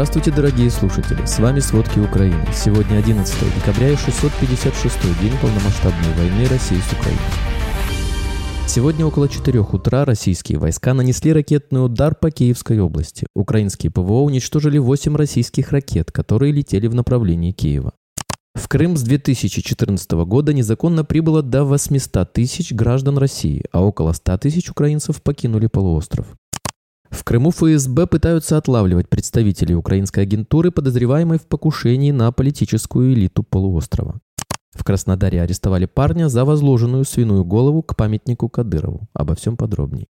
Здравствуйте, дорогие слушатели! С вами «Сводки Украины». Сегодня 11 декабря и 656 день полномасштабной войны России с Украиной. Сегодня около 4 утра российские войска нанесли ракетный удар по Киевской области. Украинские ПВО уничтожили 8 российских ракет, которые летели в направлении Киева. В Крым с 2014 года незаконно прибыло до 800 тысяч граждан России, а около 100 тысяч украинцев покинули полуостров. В Крыму ФСБ пытаются отлавливать представителей украинской агентуры, подозреваемой в покушении на политическую элиту полуострова. В Краснодаре арестовали парня за возложенную свиную голову к памятнику Кадырову. Обо всем подробней.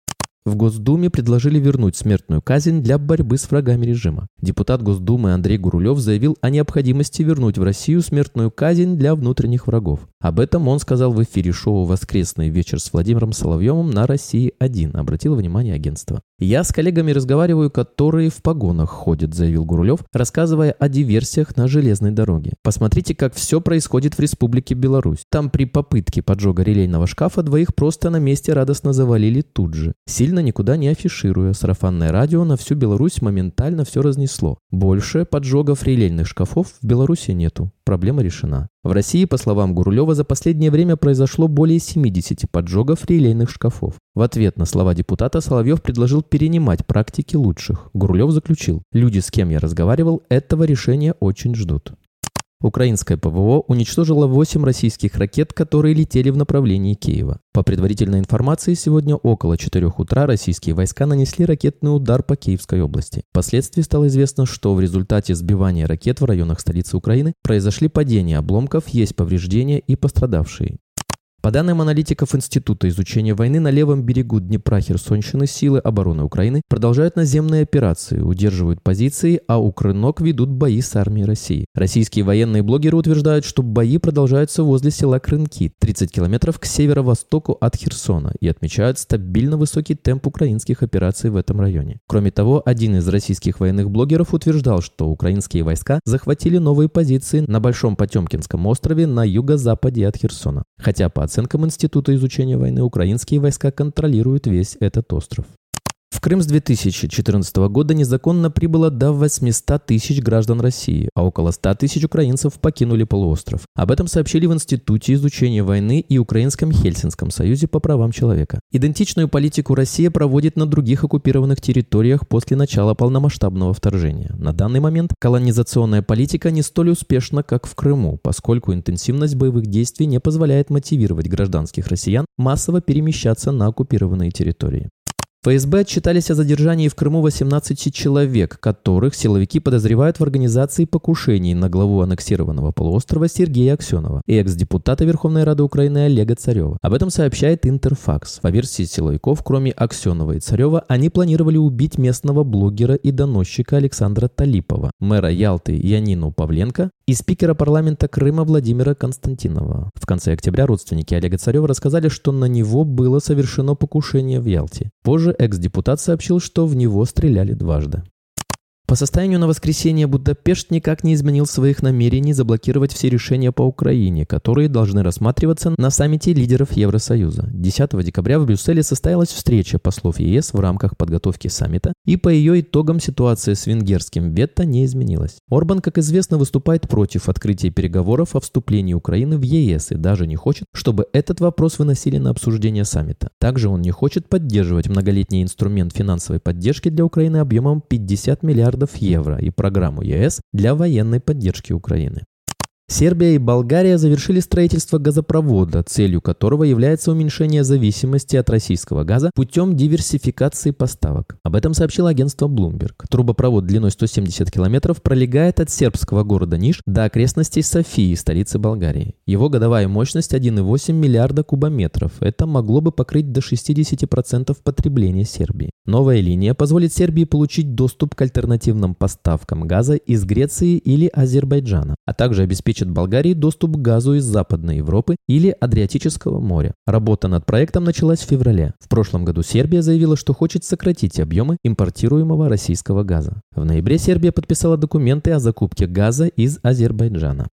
В Госдуме предложили вернуть смертную казнь для борьбы с врагами режима. Депутат Госдумы Андрей Гурулев заявил о необходимости вернуть в Россию смертную казнь для внутренних врагов. Об этом он сказал в эфире шоу «Воскресный вечер» с Владимиром Соловьевым на «России-1», обратил внимание агентства. «Я с коллегами разговариваю, которые в погонах ходят», заявил Гурулев, рассказывая о диверсиях на железной дороге. «Посмотрите, как все происходит в Республике Беларусь. Там при попытке поджога релейного шкафа двоих просто на месте радостно завалили тут же. Сильно никуда не афишируя, сарафанное радио на всю Беларусь моментально все разнесло. Больше поджогов релейных шкафов в Беларуси нету. Проблема решена. В России, по словам Гурулева, за последнее время произошло более 70 поджогов релейных шкафов. В ответ на слова депутата Соловьев предложил перенимать практики лучших. Гурулев заключил, люди, с кем я разговаривал, этого решения очень ждут. Украинское ПВО уничтожило 8 российских ракет, которые летели в направлении Киева. По предварительной информации, сегодня около 4 утра российские войска нанесли ракетный удар по Киевской области. Впоследствии стало известно, что в результате сбивания ракет в районах столицы Украины произошли падения обломков, есть повреждения и пострадавшие. По данным аналитиков Института изучения войны на левом берегу Днепра Херсонщины силы обороны Украины продолжают наземные операции, удерживают позиции, а у Крынок ведут бои с армией России. Российские военные блогеры утверждают, что бои продолжаются возле села Крынки, 30 километров к северо-востоку от Херсона, и отмечают стабильно высокий темп украинских операций в этом районе. Кроме того, один из российских военных блогеров утверждал, что украинские войска захватили новые позиции на Большом Потемкинском острове на юго-западе от Херсона. Хотя по Института изучения войны, украинские войска контролируют весь этот остров. В Крым с 2014 года незаконно прибыло до 800 тысяч граждан России, а около 100 тысяч украинцев покинули полуостров. Об этом сообщили в Институте изучения войны и Украинском Хельсинском союзе по правам человека. Идентичную политику Россия проводит на других оккупированных территориях после начала полномасштабного вторжения. На данный момент колонизационная политика не столь успешна, как в Крыму, поскольку интенсивность боевых действий не позволяет мотивировать гражданских россиян массово перемещаться на оккупированные территории. ФСБ отчитались о задержании в Крыму 18 человек, которых силовики подозревают в организации покушений на главу аннексированного полуострова Сергея Аксенова и экс-депутата Верховной Рады Украины Олега Царева. Об этом сообщает Интерфакс. По версии силовиков, кроме Аксенова и Царева, они планировали убить местного блогера и доносчика Александра Талипова, мэра Ялты Янину Павленко и спикера парламента Крыма Владимира Константинова. В конце октября родственники Олега Царева рассказали, что на него было совершено покушение в Ялте. Позже экс-депутат сообщил, что в него стреляли дважды. По состоянию на воскресенье Будапешт никак не изменил своих намерений заблокировать все решения по Украине, которые должны рассматриваться на саммите лидеров Евросоюза. 10 декабря в Брюсселе состоялась встреча послов ЕС в рамках подготовки саммита, и по ее итогам ситуация с венгерским вето не изменилась. Орбан, как известно, выступает против открытия переговоров о вступлении Украины в ЕС и даже не хочет, чтобы этот вопрос выносили на обсуждение саммита. Также он не хочет поддерживать многолетний инструмент финансовой поддержки для Украины объемом 50 миллиардов миллиардов евро и программу ЕС для военной поддержки Украины. Сербия и Болгария завершили строительство газопровода, целью которого является уменьшение зависимости от российского газа путем диверсификации поставок. Об этом сообщило агентство Bloomberg. Трубопровод длиной 170 километров пролегает от сербского города Ниш до окрестностей Софии, столицы Болгарии. Его годовая мощность 1,8 миллиарда кубометров. Это могло бы покрыть до 60% потребления Сербии. Новая линия позволит Сербии получить доступ к альтернативным поставкам газа из Греции или Азербайджана, а также обеспечить обеспечит Болгарии доступ к газу из Западной Европы или Адриатического моря. Работа над проектом началась в феврале. В прошлом году Сербия заявила, что хочет сократить объемы импортируемого российского газа. В ноябре Сербия подписала документы о закупке газа из Азербайджана.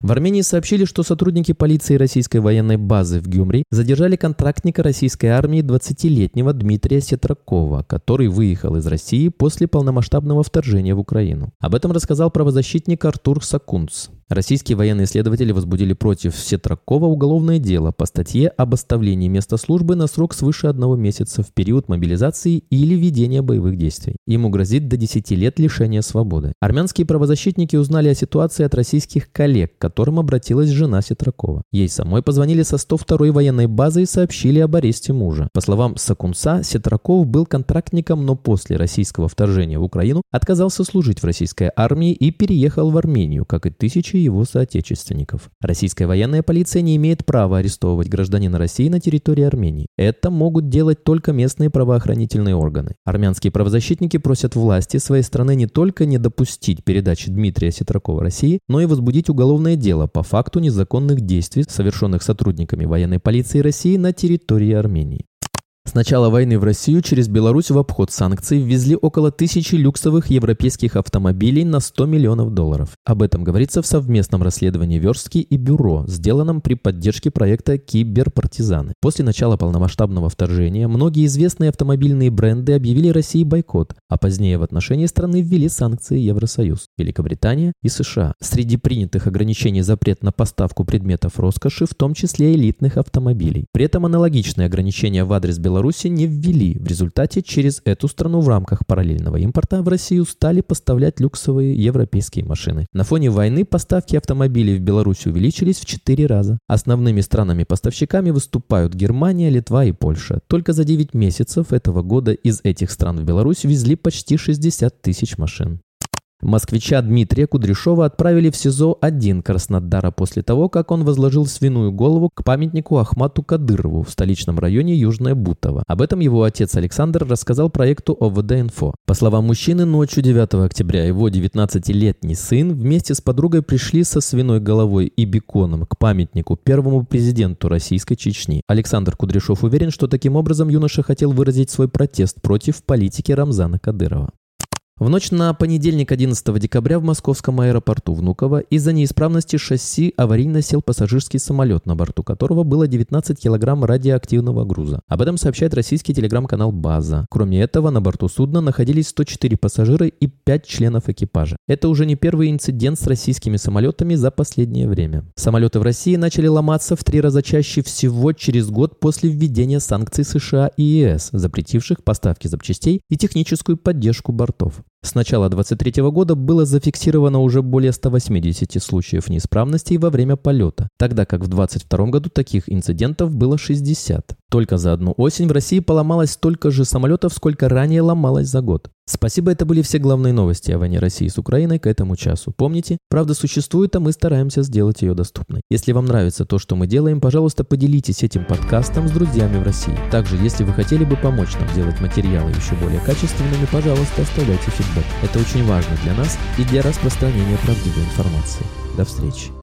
В Армении сообщили, что сотрудники полиции российской военной базы в Гюмри задержали контрактника российской армии 20-летнего Дмитрия Сетракова, который выехал из России после полномасштабного вторжения в Украину. Об этом рассказал правозащитник Артур Сакунц. Российские военные следователи возбудили против Сетракова уголовное дело по статье об оставлении места службы на срок свыше одного месяца в период мобилизации или ведения боевых действий. Ему грозит до 10 лет лишения свободы. Армянские правозащитники узнали о ситуации от российских коллег, к которым обратилась жена Сетракова. Ей самой позвонили со 102-й военной базы и сообщили об аресте мужа. По словам Сакунца, Сетраков был контрактником, но после российского вторжения в Украину отказался служить в российской армии и переехал в Армению, как и тысячи его соотечественников. Российская военная полиция не имеет права арестовывать гражданина России на территории Армении. Это могут делать только местные правоохранительные органы. Армянские правозащитники просят власти своей страны не только не допустить передачи Дмитрия Ситракова России, но и возбудить уголовное дело по факту незаконных действий, совершенных сотрудниками военной полиции России на территории Армении. С начала войны в Россию через Беларусь в обход санкций ввезли около тысячи люксовых европейских автомобилей на 100 миллионов долларов. Об этом говорится в совместном расследовании Верстки и Бюро, сделанном при поддержке проекта «Киберпартизаны». После начала полномасштабного вторжения многие известные автомобильные бренды объявили России бойкот, а позднее в отношении страны ввели санкции Евросоюз, Великобритания и США. Среди принятых ограничений запрет на поставку предметов роскоши, в том числе элитных автомобилей. При этом аналогичные ограничения в адрес Беларуси Беларуси не ввели. В результате через эту страну в рамках параллельного импорта в Россию стали поставлять люксовые европейские машины. На фоне войны поставки автомобилей в Беларусь увеличились в 4 раза. Основными странами-поставщиками выступают Германия, Литва и Польша. Только за 9 месяцев этого года из этих стран в Беларусь везли почти 60 тысяч машин. Москвича Дмитрия Кудряшова отправили в СИЗО-1 Краснодара после того, как он возложил свиную голову к памятнику Ахмату Кадырову в столичном районе Южное Бутово. Об этом его отец Александр рассказал проекту ОВД-Инфо. По словам мужчины, ночью 9 октября его 19-летний сын вместе с подругой пришли со свиной головой и беконом к памятнику первому президенту Российской Чечни. Александр Кудряшов уверен, что таким образом юноша хотел выразить свой протест против политики Рамзана Кадырова. В ночь на понедельник 11 декабря в московском аэропорту Внуково из-за неисправности шасси аварийно сел пассажирский самолет, на борту которого было 19 килограмм радиоактивного груза. Об этом сообщает российский телеграм-канал «База». Кроме этого, на борту судна находились 104 пассажира и 5 членов экипажа. Это уже не первый инцидент с российскими самолетами за последнее время. Самолеты в России начали ломаться в три раза чаще всего через год после введения санкций США и ЕС, запретивших поставки запчастей и техническую поддержку бортов. С начала 2023 года было зафиксировано уже более 180 случаев неисправностей во время полета, тогда как в 2022 году таких инцидентов было 60. Только за одну осень в России поломалось столько же самолетов, сколько ранее ломалось за год. Спасибо, это были все главные новости о войне России с Украиной к этому часу. Помните, правда существует, а мы стараемся сделать ее доступной. Если вам нравится то, что мы делаем, пожалуйста, поделитесь этим подкастом с друзьями в России. Также, если вы хотели бы помочь нам делать материалы еще более качественными, пожалуйста, оставляйте фидбэк. Это очень важно для нас и для распространения правдивой информации. До встречи.